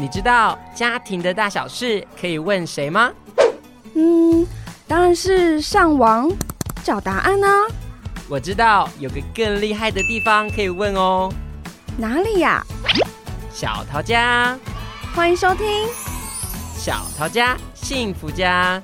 你知道家庭的大小事可以问谁吗？嗯，当然是上网找答案啊。我知道有个更厉害的地方可以问哦。哪里呀？小桃家，欢迎收听小桃家幸福家。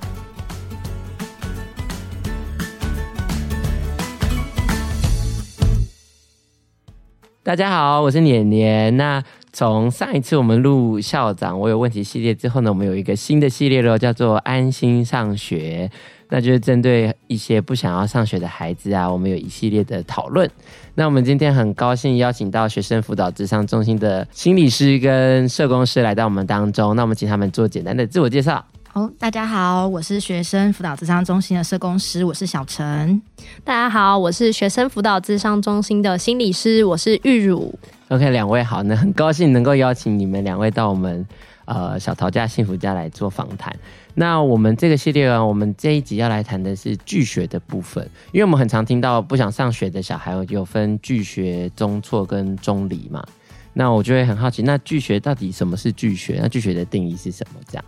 大家好，我是年年。那从上一次我们录校长我有问题系列之后呢，我们有一个新的系列喽，叫做安心上学。那就是针对一些不想要上学的孩子啊，我们有一系列的讨论。那我们今天很高兴邀请到学生辅导智商中心的心理师跟社工师来到我们当中。那我们请他们做简单的自我介绍。好，大家好，我是学生辅导智商中心的社工师，我是小陈。大家好，我是学生辅导智商中心的心理师，我是玉茹。OK，两位好，那很高兴能够邀请你们两位到我们呃小桃家幸福家来做访谈。那我们这个系列啊，我们这一集要来谈的是拒学的部分，因为我们很常听到不想上学的小孩有分拒学、中辍跟中离嘛。那我就会很好奇，那拒学到底什么是拒学？那拒学的定义是什么？这样？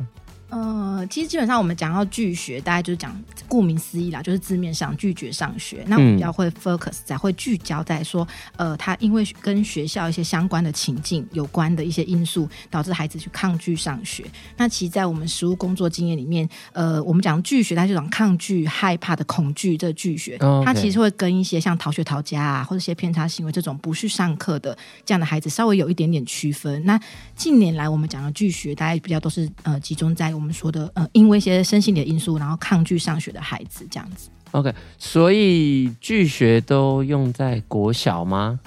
呃，其实基本上我们讲到拒学，大概就是讲顾名思义啦，就是字面上拒绝上学。那我们比较会 focus 在会聚焦在说，呃，他因为跟学校一些相关的情境有关的一些因素，导致孩子去抗拒上学。那其实，在我们实务工作经验里面，呃，我们讲拒学，它是这种抗拒、害怕的恐惧，这拒学，它其实会跟一些像逃学、逃家啊，或者一些偏差行为这种不去上课的这样的孩子稍微有一点点区分。那近年来我们讲的拒学，大概比较都是呃集中在。我们说的呃，因为一些身心的因素，然后抗拒上学的孩子这样子。OK，所以拒学都用在国小吗？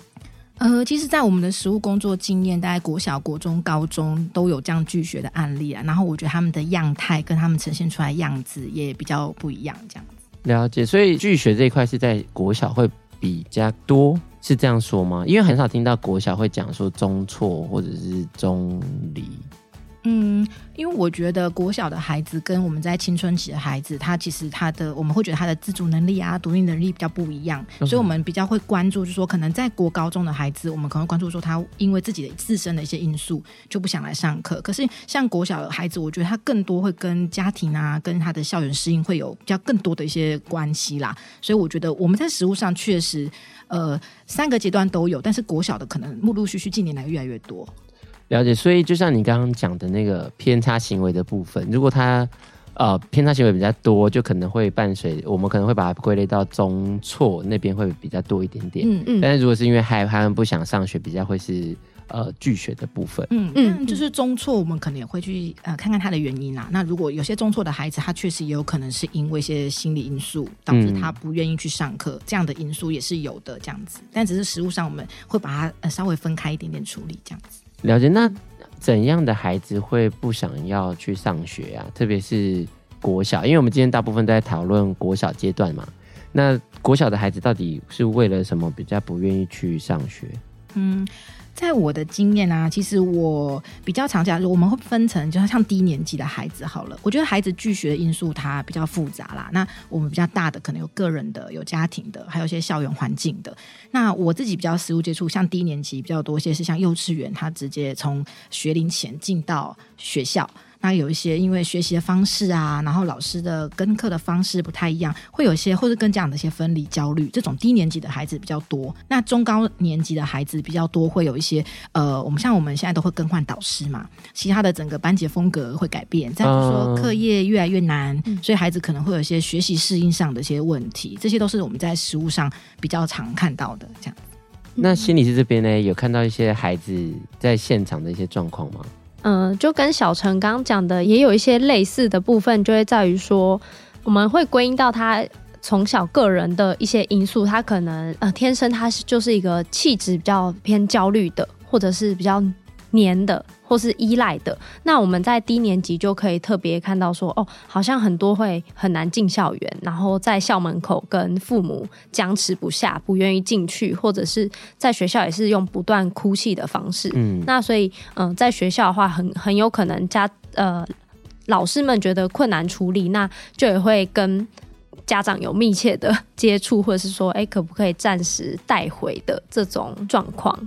呃，其实，在我们的实务工作经验，大概国小、国中、高中都有这样拒学的案例啊。然后我觉得他们的样态跟他们呈现出来的样子也比较不一样，这样子。了解，所以拒学这一块是在国小会比较多，是这样说吗？因为很少听到国小会讲说中辍或者是中离。嗯，因为我觉得国小的孩子跟我们在青春期的孩子，他其实他的我们会觉得他的自主能力啊、独立能力比较不一样，所以我们比较会关注，就是说可能在国高中的孩子，我们可能关注说他因为自己的自身的一些因素就不想来上课。可是像国小的孩子，我觉得他更多会跟家庭啊、跟他的校园适应会有比较更多的一些关系啦。所以我觉得我们在实物上确实，呃，三个阶段都有，但是国小的可能陆陆续续近年来越来越多。了解，所以就像你刚刚讲的那个偏差行为的部分，如果他呃偏差行为比较多，就可能会伴随我们可能会把它归类到中错那边会比较多一点点。嗯嗯。但是如果是因为害怕不想上学，比较会是呃拒学的部分。嗯嗯。就是中错，我们可能也会去呃看看他的原因啦。那如果有些中错的孩子，他确实也有可能是因为一些心理因素导致他不愿意去上课，嗯、这样的因素也是有的这样子。但只是实物上我们会把它呃稍微分开一点点处理这样子。了解，那怎样的孩子会不想要去上学啊？特别是国小，因为我们今天大部分都在讨论国小阶段嘛。那国小的孩子到底是为了什么比较不愿意去上学？嗯。在我的经验啊，其实我比较常讲，我们会分成，就是像低年级的孩子好了。我觉得孩子拒学的因素它比较复杂啦。那我们比较大的可能有个人的、有家庭的，还有一些校园环境的。那我自己比较实物接触，像低年级比较多一些是像幼稚园，他直接从学龄前进到学校。那有一些因为学习的方式啊，然后老师的跟课的方式不太一样，会有一些或者跟家长的一些分离焦虑，这种低年级的孩子比较多。那中高年级的孩子比较多，会有一些呃，我们像我们现在都会更换导师嘛，其他的整个班级风格会改变。再比如说课业越来越难，嗯，所以孩子可能会有一些学习适应上的一些问题，这些都是我们在实务上比较常看到的。这样。那心理师这边呢，有看到一些孩子在现场的一些状况吗？嗯，就跟小陈刚刚讲的，也有一些类似的部分，就会在于说，我们会归因到他从小个人的一些因素，他可能呃天生他是就是一个气质比较偏焦虑的，或者是比较。黏的或是依赖的，那我们在低年级就可以特别看到说，哦，好像很多会很难进校园，然后在校门口跟父母僵持不下，不愿意进去，或者是在学校也是用不断哭泣的方式。嗯，那所以，嗯、呃，在学校的话很，很很有可能家呃老师们觉得困难处理，那就也会跟家长有密切的接触，或者是说，哎，可不可以暂时带回的这种状况。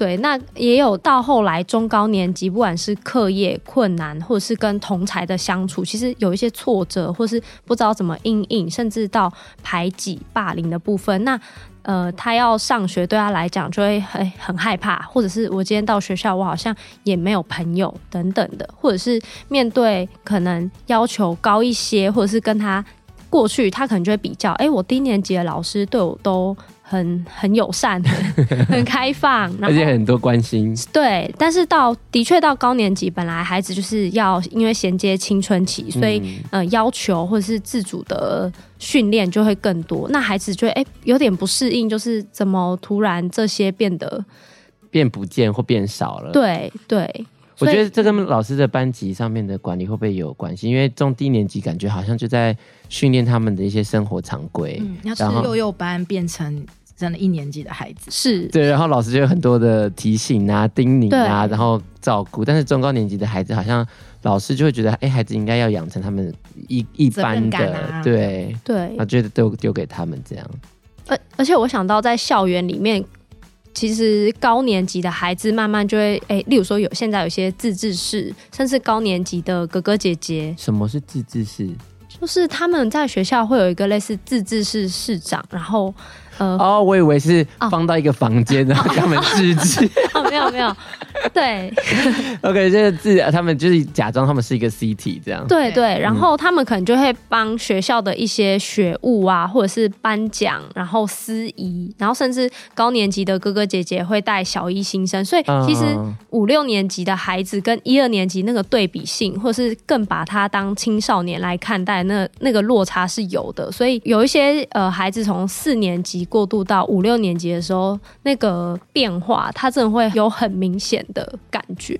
对，那也有到后来中高年级，不管是课业困难，或者是跟同才的相处，其实有一些挫折，或是不知道怎么应应，甚至到排挤、霸凌的部分。那呃，他要上学，对他来讲就会很很害怕，或者是我今天到学校，我好像也没有朋友等等的，或者是面对可能要求高一些，或者是跟他过去，他可能就会比较，哎，我低年级的老师对我都。很很友善，很 很开放，而且很多关心。对，但是到的确到高年级，本来孩子就是要因为衔接青春期，所以、嗯、呃要求或者是自主的训练就会更多。那孩子就会哎有点不适应，就是怎么突然这些变得变不见或变少了？对对，我觉得这跟老师的班级上面的管理会不会有关系？因为中低年级感觉好像就在训练他们的一些生活常规，嗯，要是幼幼班变成。真的一年级的孩子是对，然后老师就有很多的提醒啊、叮咛啊，然后照顾。但是中高年级的孩子，好像老师就会觉得，哎，孩子应该要养成他们一一般的，啊、对对，他觉得都丢给他们这样。而而且我想到在校园里面，其实高年级的孩子慢慢就会，哎，例如说有现在有些自治室，甚至高年级的哥哥姐姐。什么是自治室？就是他们在学校会有一个类似自治室室长，然后。呃、哦，我以为是放到一个房间，然后给他们自治。哦，没有没有，对。OK，就是自，他们就是假装他们是一个 CT 这样。对对，然后他们可能就会帮学校的一些学务啊，或者是颁奖，然后司仪，然后甚至高年级的哥哥姐姐会带小一新生，所以其实五六年级的孩子跟一二年级那个对比性，或是更把他当青少年来看待，那那个落差是有的。所以有一些呃孩子从四年级。过渡到五六年级的时候，那个变化，他真的会有很明显的感觉。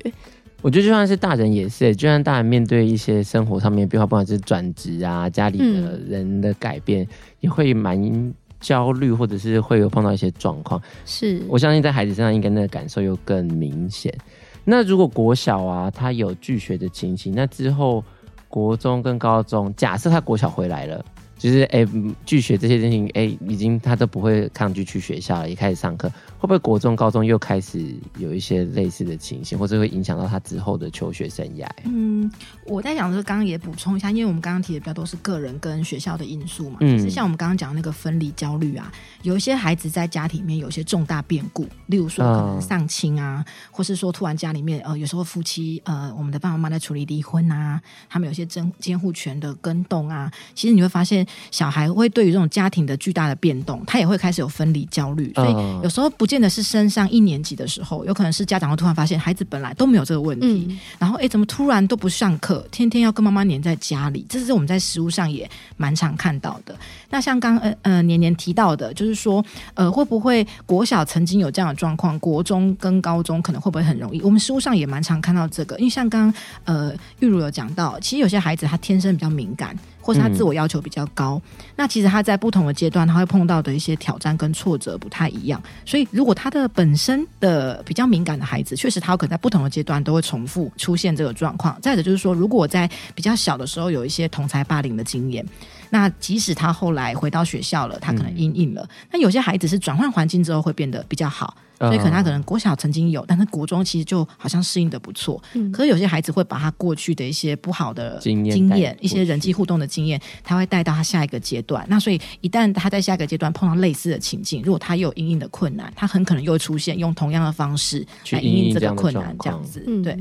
我觉得就算是大人也是，就算大人面对一些生活上面变化，不管是转职啊、家里的人的改变，嗯、也会蛮焦虑，或者是会有碰到一些状况。是我相信在孩子身上，应该那个感受又更明显。那如果国小啊，他有拒学的情形，那之后国中跟高中，假设他国小回来了。就是哎，拒学这些事情，哎，已经他都不会抗拒去学校了，也开始上课。会不会国中、高中又开始有一些类似的情形，或者会影响到他之后的求学生涯？嗯，我在想的是，刚刚也补充一下，因为我们刚刚提的比较多是个人跟学校的因素嘛。嗯。其实像我们刚刚讲的那个分离焦虑啊，有一些孩子在家里面有一些重大变故，例如说可能丧亲啊，嗯、或是说突然家里面呃有时候夫妻呃我们的爸爸妈妈在处理离婚啊，他们有些监监护权的更动啊，其实你会发现。小孩会对于这种家庭的巨大的变动，他也会开始有分离焦虑，所以有时候不见得是升上一年级的时候，有可能是家长会突然发现孩子本来都没有这个问题，嗯、然后哎，怎么突然都不上课，天天要跟妈妈黏在家里，这是我们在实物上也蛮常看到的。那像刚呃呃年年提到的，就是说呃会不会国小曾经有这样的状况，国中跟高中可能会不会很容易？我们实务上也蛮常看到这个，因为像刚刚呃玉如有讲到，其实有些孩子他天生比较敏感。或是他自我要求比较高，嗯、那其实他在不同的阶段，他会碰到的一些挑战跟挫折不太一样。所以，如果他的本身的比较敏感的孩子，确实他有可能在不同的阶段都会重复出现这个状况。再者就是说，如果在比较小的时候有一些同才霸凌的经验。那即使他后来回到学校了，他可能阴影了。那、嗯、有些孩子是转换环境之后会变得比较好，所以可能他可能国小曾经有，但是国中其实就好像适应的不错。嗯、可是有些孩子会把他过去的一些不好的经验、经验一些人际互动的经验，他会带到他下一个阶段。那所以一旦他在下一个阶段碰到类似的情境，如果他又有阴影的困难，他很可能又会出现用同样的方式来阴影这个困难，这样子。对，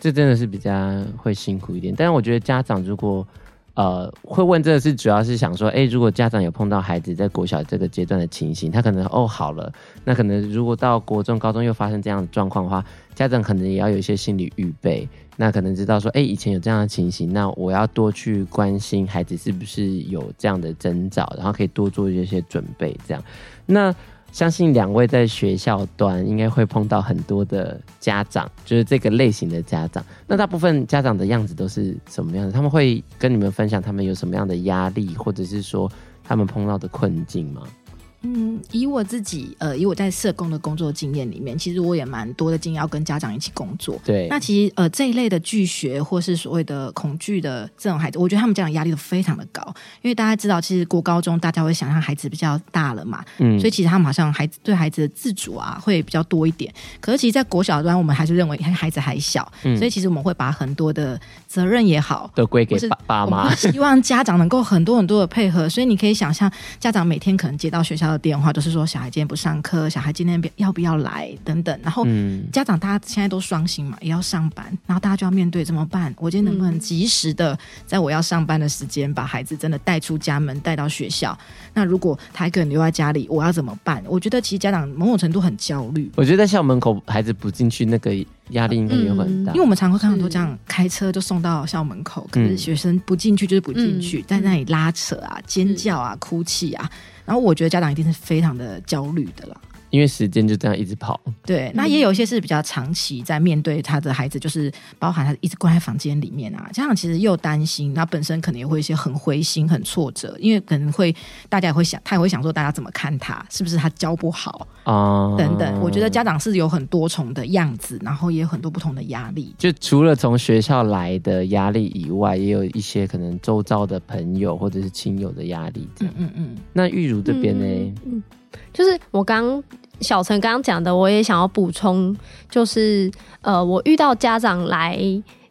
这真的是比较会辛苦一点。但是我觉得家长如果。呃，会问这个是主要是想说，哎，如果家长有碰到孩子在国小这个阶段的情形，他可能哦好了，那可能如果到国中、高中又发生这样的状况的话，家长可能也要有一些心理预备，那可能知道说，哎，以前有这样的情形，那我要多去关心孩子是不是有这样的征兆，然后可以多做一些准备，这样，那。相信两位在学校端应该会碰到很多的家长，就是这个类型的家长。那大部分家长的样子都是什么样的？他们会跟你们分享他们有什么样的压力，或者是说他们碰到的困境吗？嗯，以我自己呃，以我在社工的工作经验里面，其实我也蛮多的经验要跟家长一起工作。对，那其实呃这一类的拒学或是所谓的恐惧的这种孩子，我觉得他们家长压力都非常的高，因为大家知道，其实国高中大家会想象孩子比较大了嘛，嗯，所以其实他们好像孩子对孩子的自主啊会比较多一点。可是其实，在国小端，我们还是认为孩子还小，嗯，所以其实我们会把很多的责任也好都归给爸爸妈，希望家长能够很多很多的配合。所以你可以想象，家长每天可能接到学校的电话，都是说小孩今天不上课，小孩今天要不要来等等。然后家长大家现在都双薪嘛，也要上班，然后大家就要面对怎么办？我今天能不能及时的在我要上班的时间把孩子真的带出家门，带到学校？那如果他一个人留在家里，我要怎么办？我觉得其实家长某种程度很焦虑。我觉得在校门口孩子不进去，那个压力应该也会很大，因为我们常会看到很多这样开车就送到校门口，可是学生不进去就是不进去，在那里拉扯啊、尖叫啊、哭泣啊。然后我觉得家长一定是非常的焦虑的了。因为时间就这样一直跑，对，那也有一些是比较长期在面对他的孩子，就是包含他一直关在房间里面啊，家长其实又担心，那本身可能也会有一些很灰心、很挫折，因为可能会大家也会想，他也会想说，大家怎么看他，是不是他教不好啊？嗯、等等，我觉得家长是有很多重的样子，然后也有很多不同的压力。就除了从学校来的压力以外，也有一些可能周遭的朋友或者是亲友的压力。嗯嗯嗯。那玉如这边呢？嗯，嗯，就是我刚。小陈刚刚讲的，我也想要补充，就是呃，我遇到家长来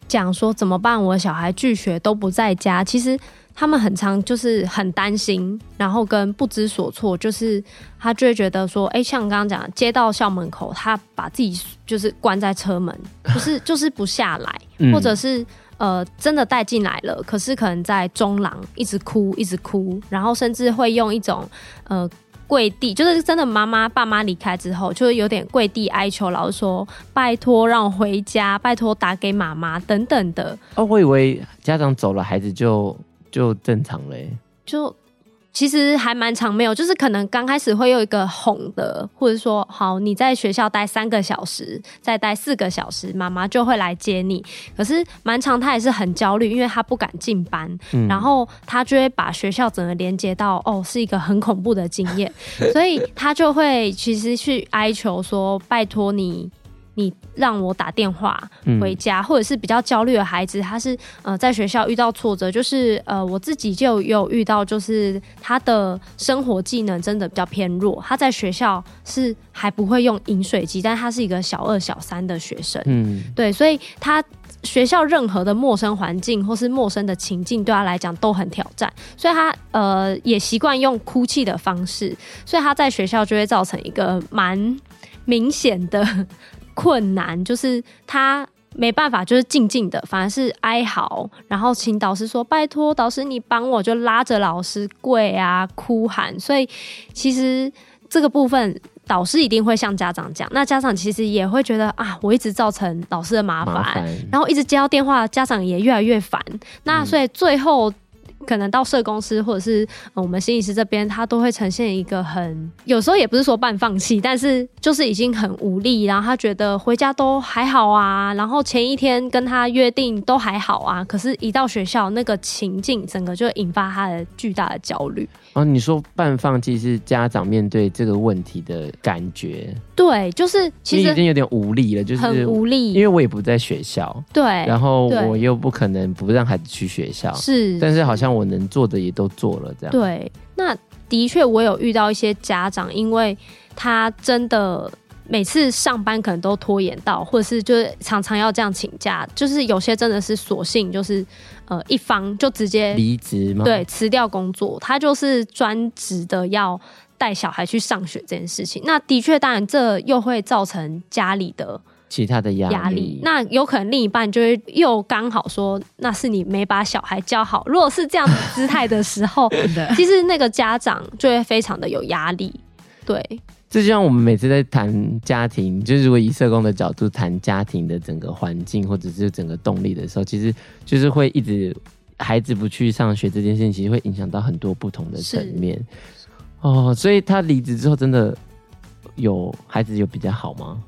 讲说怎么办，我小孩拒学都不在家，其实他们很常就是很担心，然后跟不知所措，就是他就会觉得说，哎、欸，像刚刚讲，接到校门口，他把自己就是关在车门，不是就是不下来，或者是呃真的带进来了，可是可能在中廊一直哭一直哭，然后甚至会用一种呃。跪地，就是真的，妈妈爸妈离开之后，就是有点跪地哀求，老师说拜托让我回家，拜托打给妈妈等等的。哦，我以为家长走了，孩子就就正常了。就。其实还蛮常没有，就是可能刚开始会有一个哄的，或者说好你在学校待三个小时，再待四个小时，妈妈就会来接你。可是蛮常他也是很焦虑，因为他不敢进班，嗯、然后他就会把学校整个连接到哦是一个很恐怖的经验，所以他就会其实去哀求说拜托你。你让我打电话回家，嗯、或者是比较焦虑的孩子，他是呃在学校遇到挫折，就是呃我自己就有遇到，就是他的生活技能真的比较偏弱，他在学校是还不会用饮水机，但他是一个小二小三的学生，嗯，对，所以他学校任何的陌生环境或是陌生的情境对他来讲都很挑战，所以他呃也习惯用哭泣的方式，所以他在学校就会造成一个蛮明显的。困难就是他没办法，就是静静的，反而是哀嚎，然后请导师说：“拜托，导师你帮我。”就拉着老师跪啊，哭喊。所以其实这个部分，导师一定会向家长讲。那家长其实也会觉得啊，我一直造成老师的麻烦，麻。然后一直接到电话，家长也越来越烦。那所以最后。可能到社公司或者是我们心理师这边，他都会呈现一个很有时候也不是说半放弃，但是就是已经很无力，然后他觉得回家都还好啊，然后前一天跟他约定都还好啊，可是一到学校那个情境，整个就引发他的巨大的焦虑。哦，你说半放弃是家长面对这个问题的感觉？对，就是其实已经有点无力了，就是很无力，因为我也不在学校，对，然后我又不可能不让孩子去学校，是，但是好像我能做的也都做了，这样。对，那的确我有遇到一些家长，因为他真的每次上班可能都拖延到，或者是就是常常要这样请假，就是有些真的是索性就是呃一方就直接离职吗？对，辞掉工作，他就是专职的要。带小孩去上学这件事情，那的确，当然这又会造成家里的其他的压力。那有可能另一半就会又刚好说，那是你没把小孩教好。如果是这样的姿态的时候，其实那个家长就会非常的有压力。对，这就像我们每次在谈家庭，就是如果以社工的角度谈家庭的整个环境或者是整个动力的时候，其实就是会一直孩子不去上学这件事情，其实会影响到很多不同的层面。哦，所以他离职之后，真的有孩子有比较好吗？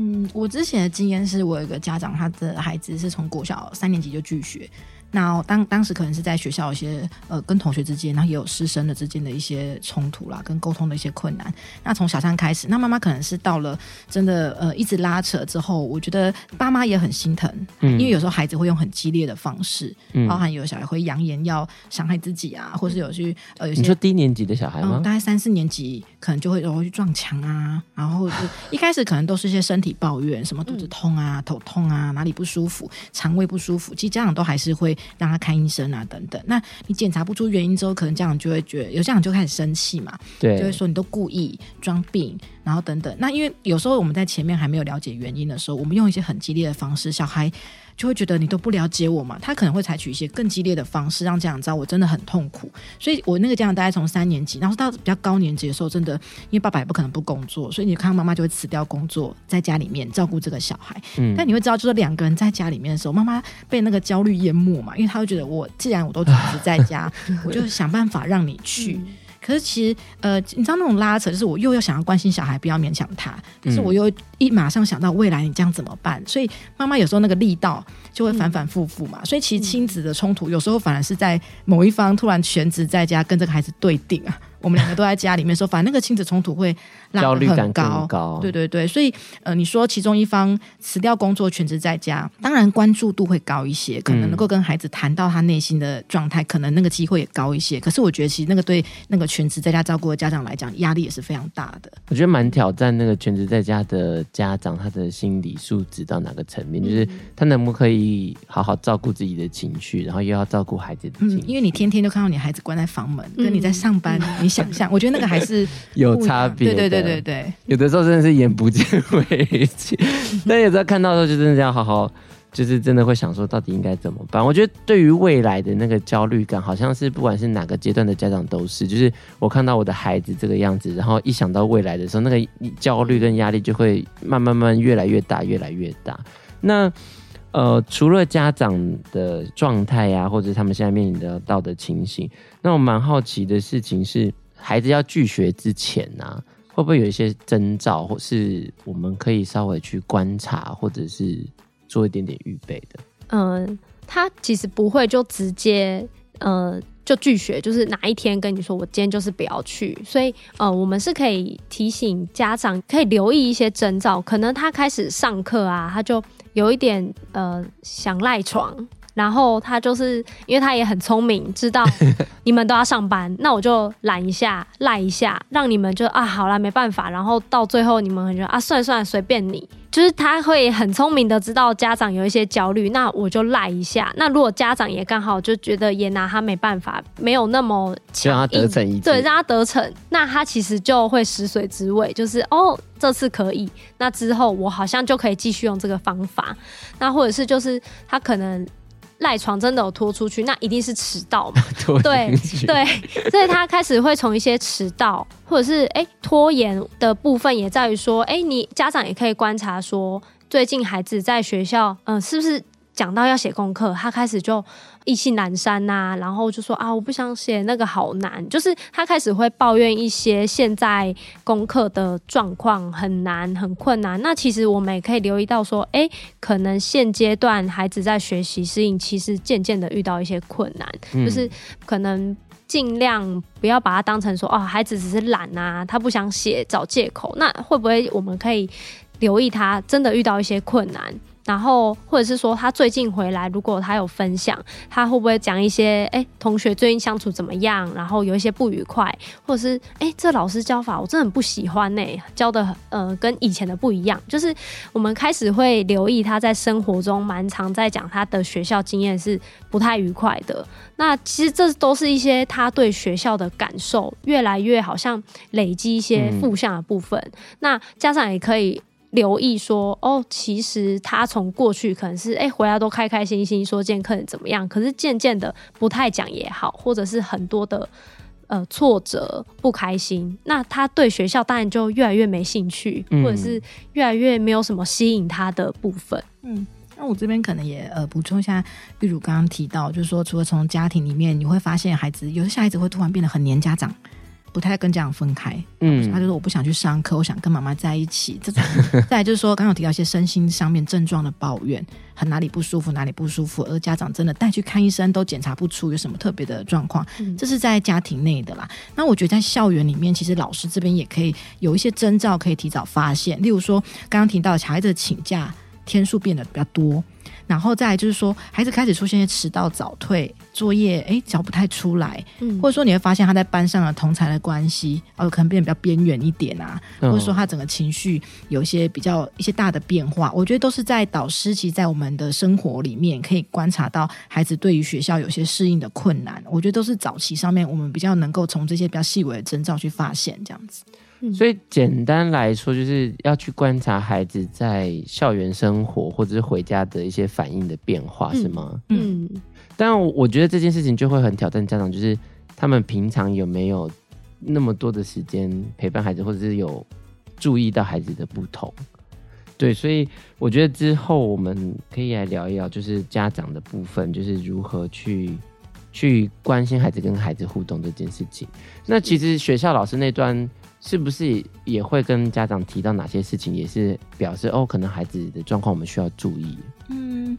嗯，我之前的经验是我有一个家长，他的孩子是从国小三年级就拒学，那当当时可能是在学校有一些呃跟同学之间，然后也有师生的之间的一些冲突啦，跟沟通的一些困难。那从小三开始，那妈妈可能是到了真的呃一直拉扯之后，我觉得爸妈也很心疼，嗯，因为有时候孩子会用很激烈的方式，嗯，包含有的小孩会扬言要伤害自己啊，或是有去呃有些，你说低年级的小孩吗？嗯，大概三四年级可能就会容易去撞墙啊，然后就一开始可能都是一些身体抱怨，什么肚子痛啊、头痛啊、哪里不舒服、肠胃不舒服，其实家长都还是会。让他看医生啊，等等。那你检查不出原因之后，可能家长就会觉得，有家长就开始生气嘛，对，就会说你都故意装病，然后等等。那因为有时候我们在前面还没有了解原因的时候，我们用一些很激烈的方式，小孩。就会觉得你都不了解我嘛，他可能会采取一些更激烈的方式，让家长知道我真的很痛苦。所以我那个家长大概从三年级，然后到比较高年级的时候，真的因为爸爸也不可能不工作，所以你看到妈妈就会辞掉工作，在家里面照顾这个小孩。嗯，但你会知道，就是两个人在家里面的时候，妈妈被那个焦虑淹没嘛，因为她会觉得我既然我都只是在家，我就想办法让你去。嗯可是其实，呃，你知道那种拉扯，就是我又要想要关心小孩，不要勉强他，可是我又一马上想到未来你这样怎么办？所以妈妈有时候那个力道就会反反复复嘛。所以其实亲子的冲突有时候反而是在某一方突然全职在家跟这个孩子对顶啊。我们两个都在家里面说，反正那个亲子冲突会拉得很高，焦虑感更高。对对对，所以呃，你说其中一方辞掉工作，全职在家，当然关注度会高一些，可能能够跟孩子谈到他内心的状态，可能那个机会也高一些。可是我觉得，其实那个对那个全职在家照顾的家长来讲，压力也是非常大的。我觉得蛮挑战那个全职在家的家长，他的心理素质到哪个层面，就是他能不能可以好好照顾自己的情绪，然后又要照顾孩子的情绪。嗯，因为你天天都看到你孩子关在房门，跟你在上班，你想象，我觉得那个。还是有差别，对对对对对，有的时候真的是眼不见为净，但有时候看到的时候就真的要好好，就是真的会想说到底应该怎么办。我觉得对于未来的那个焦虑感，好像是不管是哪个阶段的家长都是，就是我看到我的孩子这个样子，然后一想到未来的时候，那个焦虑跟压力就会慢慢慢越来越大，越来越大。那呃，除了家长的状态呀，或者他们现在面临的到的情形，那我蛮好奇的事情是。孩子要拒学之前呢、会不会有一些征兆，或是我们可以稍微去观察，或者是做一点点预备的？嗯，他其实不会就直接呃就拒绝，就是哪一天跟你说我今天就是不要去。所以呃，我们是可以提醒家长，可以留意一些征兆，可能他开始上课啊，他就有一点呃想赖床。然后他就是，因为他也很聪明，知道 你们都要上班，那我就懒一下，赖一下，让你们就啊，好啦，没办法。然后到最后，你们很觉得啊，算了算了，随便你。就是他会很聪明的知道家长有一些焦虑，那我就赖一下。那如果家长也刚好就觉得也拿他没办法，没有那么强，让他得逞一次，对，让他得逞，那他其实就会食髓知味，就是哦，这次可以，那之后我好像就可以继续用这个方法。那或者是就是他可能。赖床真的有拖出去，那一定是迟到嘛？对对，所以他开始会从一些迟到，或者是哎、欸、拖延的部分，也在于说，哎、欸，你家长也可以观察说，最近孩子在学校，嗯、呃，是不是？讲到要写功课，他开始就意兴阑珊呐、啊，然后就说啊，我不想写那个，好难。就是他开始会抱怨一些现在功课的状况很难、很困难。那其实我们也可以留意到说，哎，可能现阶段孩子在学习适应，其实渐渐的遇到一些困难，嗯、就是可能尽量不要把它当成说，哦，孩子只是懒啊，他不想写，找借口。那会不会我们可以留意他真的遇到一些困难？然后，或者是说他最近回来，如果他有分享，他会不会讲一些？哎，同学最近相处怎么样？然后有一些不愉快，或者是哎，这老师教法我真的很不喜欢呢，教的呃跟以前的不一样。就是我们开始会留意他在生活中蛮常在讲他的学校经验是不太愉快的。那其实这都是一些他对学校的感受越来越好像累积一些负向的部分。那家长也可以。留意说哦，其实他从过去可能是哎回来都开开心心说见客人怎么样，可是渐渐的不太讲也好，或者是很多的呃挫折不开心，那他对学校当然就越来越没兴趣，嗯、或者是越来越没有什么吸引他的部分。嗯，那我这边可能也呃补充一下，例如刚刚提到，就是说除了从家庭里面你会发现孩子有些小孩子会突然变得很黏家长。不太跟家长分开，嗯，他就说我不想去上课，我想跟妈妈在一起。这种，再来就是说，刚刚有提到一些身心上面症状的抱怨，很哪里不舒服，哪里不舒服，而家长真的带去看医生都检查不出有什么特别的状况，嗯、这是在家庭内的啦。那我觉得在校园里面，其实老师这边也可以有一些征兆可以提早发现，例如说刚刚提到小孩子请假天数变得比较多。然后再来就是说，孩子开始出现一些迟到、早退、作业哎交不太出来，嗯，或者说你会发现他在班上的同才的关系哦，可能变得比较边缘一点啊，或者说他整个情绪有一些比较一些大的变化，我觉得都是在导师其实在我们的生活里面可以观察到孩子对于学校有些适应的困难，我觉得都是早期上面我们比较能够从这些比较细微的征兆去发现这样子。所以简单来说，就是要去观察孩子在校园生活或者是回家的一些反应的变化，是吗？嗯。但我觉得这件事情就会很挑战家长，就是他们平常有没有那么多的时间陪伴孩子，或者是有注意到孩子的不同。对，所以我觉得之后我们可以来聊一聊，就是家长的部分，就是如何去去关心孩子跟孩子互动这件事情。那其实学校老师那端。是不是也会跟家长提到哪些事情，也是表示哦，可能孩子的状况我们需要注意。嗯。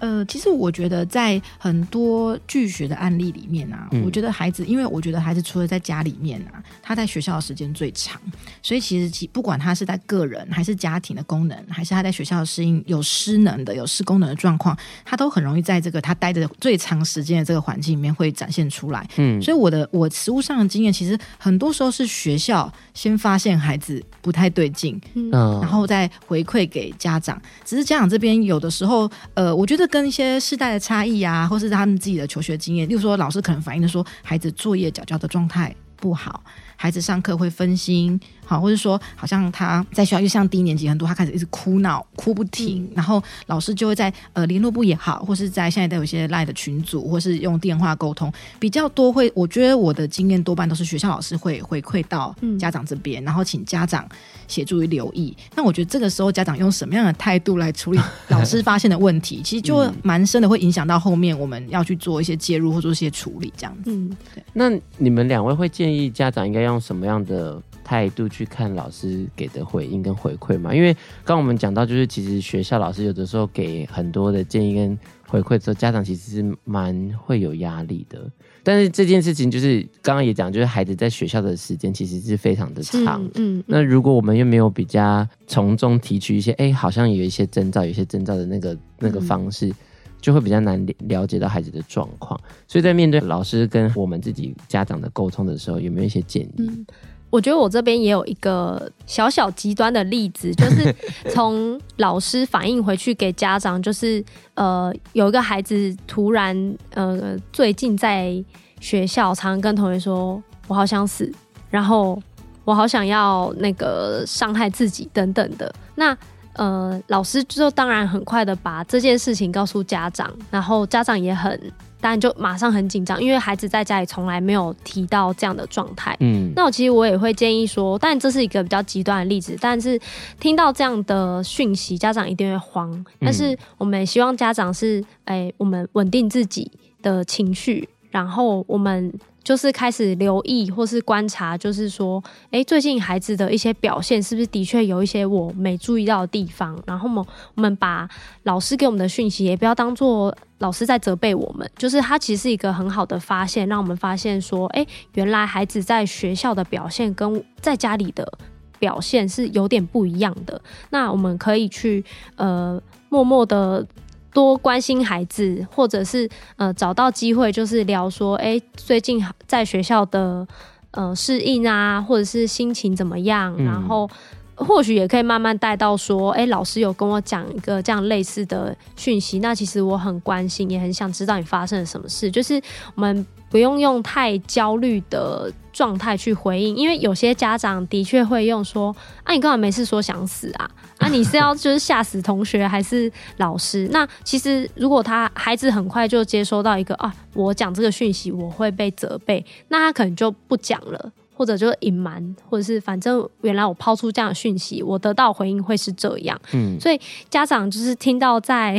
呃，其实我觉得在很多拒学的案例里面啊，嗯、我觉得孩子，因为我觉得孩子除了在家里面啊，他在学校的时间最长，所以其实其不管他是在个人还是家庭的功能，还是他在学校适应有失能的、有失功能的状况，他都很容易在这个他待的最长时间的这个环境里面会展现出来。嗯，所以我的我实务上的经验，其实很多时候是学校先发现孩子不太对劲，嗯，然后再回馈给家长。只是家长这边有的时候，呃，我觉得。跟一些世代的差异啊，或是他们自己的求学经验，例如说老师可能反映的说，孩子作业缴交的状态不好，孩子上课会分心。好，或者说，好像他在学校，就像低年级很多，他开始一直哭闹，哭不停，嗯、然后老师就会在呃联络部也好，或是在现在都有一些赖的群组，或是用电话沟通比较多。会，我觉得我的经验多半都是学校老师会回馈到家长这边，嗯、然后请家长协助于留意。那我觉得这个时候家长用什么样的态度来处理老师发现的问题，其实就蛮深的，会影响到后面我们要去做一些介入或做一些处理这样子。嗯，对。那你们两位会建议家长应该用什么样的态度去看老师给的回应跟回馈嘛？因为刚刚我们讲到，就是其实学校老师有的时候给很多的建议跟回馈之后，家长其实是蛮会有压力的。但是这件事情就是刚刚也讲，就是孩子在学校的时间其实是非常的长。嗯，嗯，那如果我们又没有比较从中提取一些，哎，好像有一些征兆，有一些征兆的那个那个方式，就会比较难了解到孩子的状况。所以在面对老师跟我们自己家长的沟通的时候，有没有一些建议？嗯我觉得我这边也有一个小小极端的例子，就是 从老师反映回去给家长，就是呃，有一个孩子突然呃，最近在学校常常跟同学说：“我好想死，然后我好想要那个伤害自己等等的。”那呃，老师就当然很快的把这件事情告诉家长，然后家长也很。当然就马上很紧张，因为孩子在家里从来没有提到这样的状态。嗯，那我其实我也会建议说，但这是一个比较极端的例子，但是听到这样的讯息，家长一定会慌。但是我们也希望家长是，哎、欸，我们稳定自己的情绪，然后我们。就是开始留意或是观察，就是说，哎、最近孩子的一些表现是不是的确有一些我没注意到的地方？然后我们把老师给我们的讯息也不要当做老师在责备我们，就是他其实是一个很好的发现，让我们发现说，哎、原来孩子在学校的表现跟在家里的表现是有点不一样的。那我们可以去呃默默的。多关心孩子，或者是呃找到机会，就是聊说，哎、欸，最近在学校的呃适应啊，或者是心情怎么样？嗯、然后或许也可以慢慢带到说，哎、老师有跟我讲一个这样类似的讯息，那其实我很关心，也很想知道你发生了什么事。就是我们不用用太焦虑的状态去回应，因为有些家长的确会用说，啊，你干嘛没事说想死啊？啊，你是要就是吓死同学还是老师？那其实如果他孩子很快就接收到一个啊，我讲这个讯息我会被责备，那他可能就不讲了，或者就隐瞒，或者是反正原来我抛出这样的讯息，我得到回应会是这样。嗯，所以家长就是听到在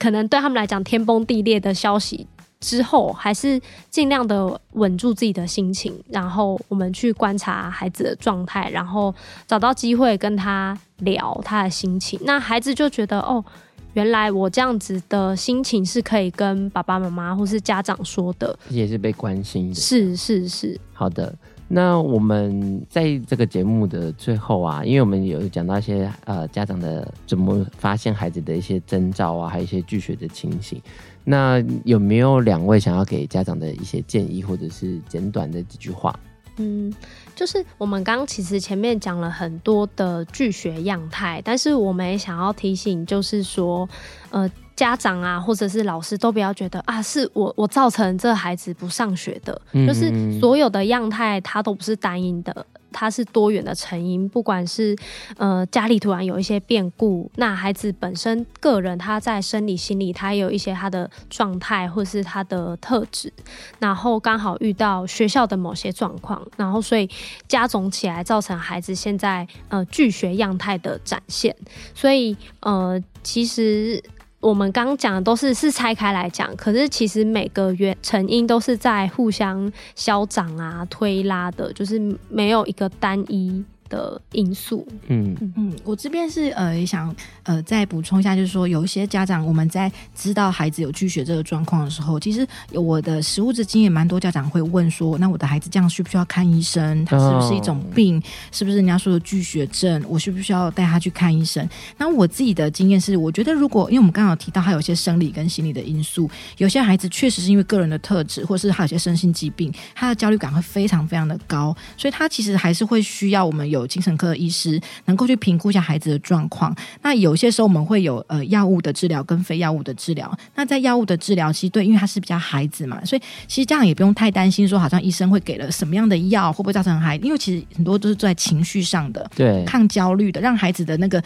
可能对他们来讲天崩地裂的消息之后，还是尽量的稳住自己的心情，然后我们去观察孩子的状态，然后找到机会跟他聊他的心情。那孩子就觉得哦，原来我这样子的心情是可以跟爸爸妈妈或是家长说的，也是被关心的。是是是，好的。那我们在这个节目的最后啊，因为我们有讲到一些呃家长的怎么发现孩子的一些征兆啊，还有一些拒学的情形。那有没有两位想要给家长的一些建议，或者是简短的几句话？嗯，就是我们刚刚其实前面讲了很多的拒学样态，但是我们也想要提醒，就是说，呃。家长啊，或者是老师都不要觉得啊，是我我造成这孩子不上学的，嗯、就是所有的样态它都不是单一的，它是多元的成因。不管是呃家里突然有一些变故，那孩子本身个人他在生理心理他也有一些他的状态或是他的特质，然后刚好遇到学校的某些状况，然后所以加总起来造成孩子现在呃拒学样态的展现。所以呃其实。我们刚讲的都是是拆开来讲，可是其实每个原成因都是在互相消长啊、推拉的，就是没有一个单一的因素，嗯嗯，我这边是呃也想呃再补充一下，就是说有一些家长我们在知道孩子有拒学这个状况的时候，其实有我的实物之经验，蛮多家长会问说，那我的孩子这样需不需要看医生？他是不是一种病？哦、是不是人家说的拒学症？我需不需要带他去看医生？那我自己的经验是，我觉得如果因为我们刚刚有提到他有一些生理跟心理的因素，有些孩子确实是因为个人的特质，或是他有些身心疾病，他的焦虑感会非常非常的高，所以他其实还是会需要我们有。精神科的医师能够去评估一下孩子的状况。那有些时候我们会有呃药物的治疗跟非药物的治疗。那在药物的治疗，其实对，因为他是比较孩子嘛，所以其实家长也不用太担心，说好像医生会给了什么样的药，会不会造成孩子？因为其实很多都是在情绪上的，对，抗焦虑的，让孩子的那个。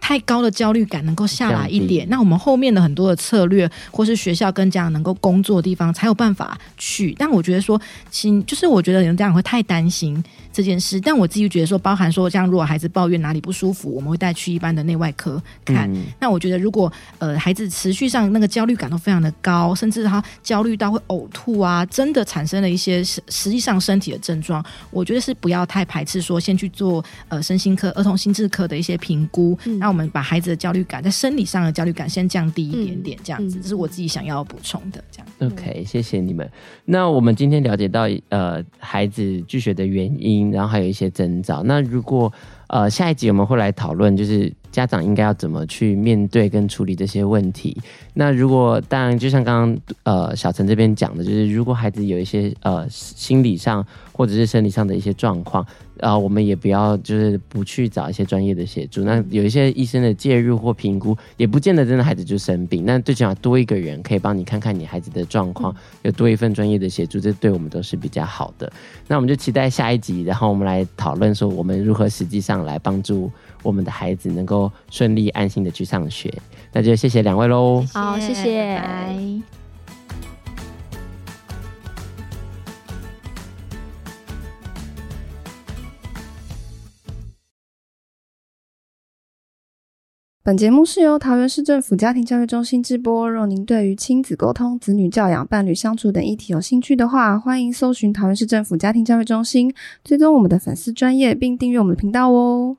太高的焦虑感能够下来一点，那我们后面的很多的策略，或是学校跟家长能够工作的地方，才有办法去。但我觉得说，亲就是我觉得有人家长会太担心这件事。但我自己觉得说，包含说，像如果孩子抱怨哪里不舒服，我们会带去一般的内外科看。嗯、那我觉得，如果呃孩子持续上那个焦虑感都非常的高，甚至他焦虑到会呕吐啊，真的产生了一些实实际上身体的症状，我觉得是不要太排斥说，先去做呃身心科、儿童心智科的一些评估。那、嗯我们把孩子的焦虑感，在生理上的焦虑感先降低一点点，这样子，这是我自己想要补充的。这样，OK，谢谢你们。那我们今天了解到，呃，孩子拒学的原因，然后还有一些征兆。那如果呃下一集我们会来讨论，就是家长应该要怎么去面对跟处理这些问题。那如果当然，就像刚刚呃小陈这边讲的，就是如果孩子有一些呃心理上或者是生理上的一些状况。啊、呃，我们也不要就是不去找一些专业的协助。那有一些医生的介入或评估，也不见得真的孩子就生病。那最起码多一个人可以帮你看看你孩子的状况，有多一份专业的协助，这对我们都是比较好的。那我们就期待下一集，然后我们来讨论说我们如何实际上来帮助我们的孩子能够顺利安心的去上学。那就谢谢两位喽。好，谢谢。拜拜。本节目是由桃园市政府家庭教育中心直播。若您对于亲子沟通、子女教养、伴侣相处等议题有兴趣的话，欢迎搜寻桃园市政府家庭教育中心，追踪我们的粉丝专业，并订阅我们的频道哦。